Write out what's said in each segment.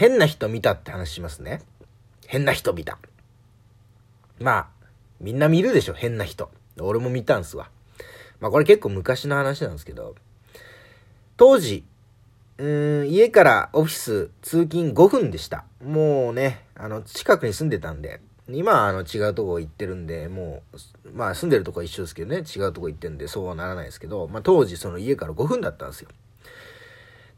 変な人見たって話しますね。変な人見た。まあ、みんな見るでしょ、変な人。俺も見たんすわ。まあこれ結構昔の話なんですけど、当時、うん、家からオフィス通勤5分でした。もうね、あの、近くに住んでたんで、今はあの違うとこ行ってるんで、もう、まあ住んでるとこは一緒ですけどね、違うとこ行ってるんでそうはならないですけど、まあ当時その家から5分だったんですよ。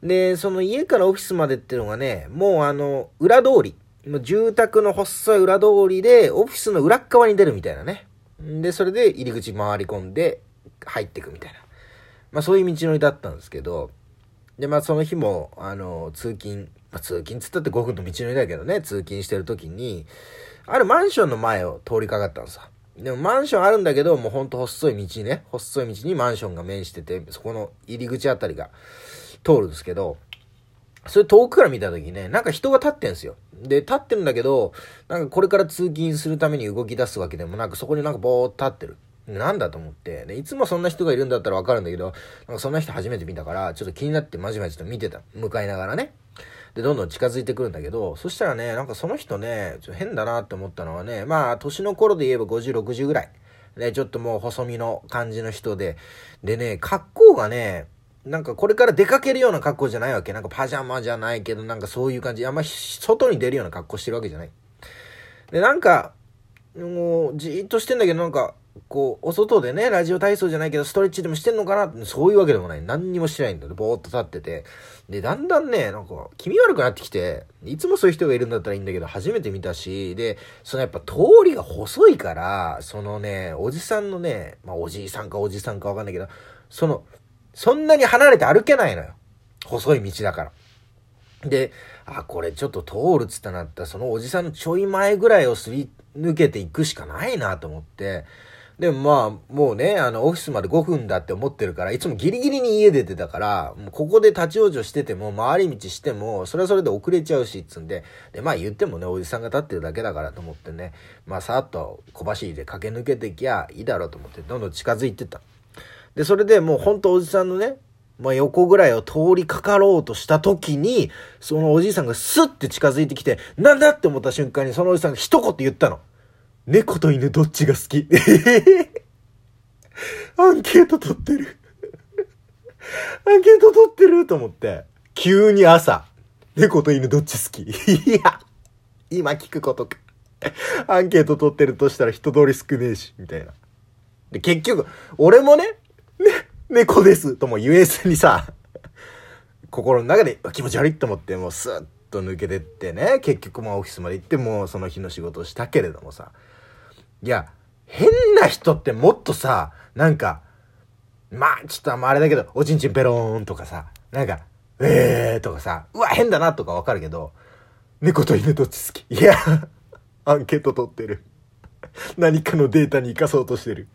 で、その家からオフィスまでっていうのがね、もうあの、裏通り、もう住宅の細い裏通りで、オフィスの裏側に出るみたいなね。で、それで入り口回り込んで入っていくみたいな。まあそういう道のりだったんですけど、で、まあその日も、あの、通勤、まあ通勤つったって5分の道のりだけどね、通勤してる時に、あるマンションの前を通りかかったんですよ。でもマンションあるんだけど、もうほんと細い道ね、細い道にマンションが面してて、そこの入り口あたりが通るんですけど、それ遠くから見た時ね、なんか人が立ってんすよ。で、立ってるんだけど、なんかこれから通勤するために動き出すわけでもなく、そこになんかぼーっと立ってる。なんだと思って。で、いつもそんな人がいるんだったらわかるんだけど、なんかそんな人初めて見たから、ちょっと気になってまじまじと見てた。向かいながらね。で、どんどん近づいてくるんだけど、そしたらね、なんかその人ね、ちょっと変だなって思ったのはね、まあ、年の頃で言えば50、60ぐらい。ね、ちょっともう細身の感じの人で。でね、格好がね、なんかこれから出かけるような格好じゃないわけ。なんかパジャマじゃないけど、なんかそういう感じ。あんま外に出るような格好してるわけじゃない。で、なんか、もう、じーっとしてんだけど、なんか、こう、お外でね、ラジオ体操じゃないけど、ストレッチでもしてんのかなってそういうわけでもない。何にもしてないんだよ。ぼーっと立ってて。で、だんだんね、なんか、気味悪くなってきて、いつもそういう人がいるんだったらいいんだけど、初めて見たし、で、そのやっぱ通りが細いから、そのね、おじさんのね、まあおじいさんかおじさんかわかんないけど、その、そんなに離れて歩けないのよ。細い道だから。で、あ、これちょっと通るっつったなったら、そのおじさんのちょい前ぐらいをすり抜けていくしかないなと思って、でもまあ、もうね、あの、オフィスまで5分だって思ってるから、いつもギリギリに家出てたから、もうここで立ち往生してても、回り道しても、それはそれで遅れちゃうし、つんで、で、まあ言ってもね、おじさんが立ってるだけだからと思ってね、まあさっと小走りで駆け抜けてきゃいいだろうと思って、どんどん近づいてった。で、それでもうほんとおじさんのね、まあ、横ぐらいを通りかかろうとした時に、そのおじいさんがスッて近づいてきて、なんだって思った瞬間にそのおじさんが一言言ったの。猫と犬どっちが好き アンケート取ってるアンケート取ってると思って、急に朝、猫と犬どっち好きいや、今聞くことか。アンケート取ってるとしたら人通り少ねえし、みたいな。で、結局、俺もね、ね、猫ですとも言えずにさ、心の中で気持ち悪いと思って、もうスッと抜けてってね、結局もオフィスまで行ってもうその日の仕事をしたけれどもさ、いや、変な人ってもっとさ、なんか、まあ、ちょっとあんまあれだけど、おちんちんペローンとかさ、なんか、えーとかさ、うわ、変だなとかわかるけど、猫と犬どっち好き？いや、アンケート取ってる。何かのデータに生かそうとしてる。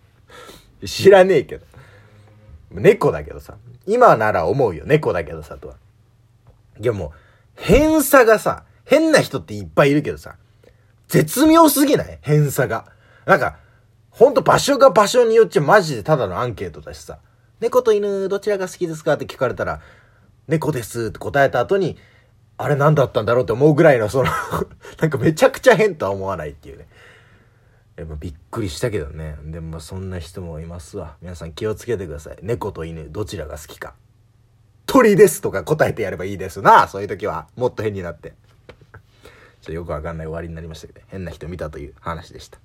知らねえけど。猫だけどさ。今なら思うよ。猫だけどさ、とは。いやもう、偏差がさ、変な人っていっぱいいるけどさ、絶妙すぎない？偏差が。なんか、ほんと場所が場所によっちゃマジでただのアンケートだしさ、猫と犬どちらが好きですかって聞かれたら、猫ですって答えた後に、あれ何だったんだろうって思うぐらいのその なんかめちゃくちゃ変とは思わないっていうね。やっぱびっくりしたけどね。でもそんな人もいますわ。皆さん気をつけてください。猫と犬どちらが好きか。鳥ですとか答えてやればいいですな。そういう時は。もっと変になって。ちょっとよくわかんない終わりになりましたけど、変な人見たという話でした。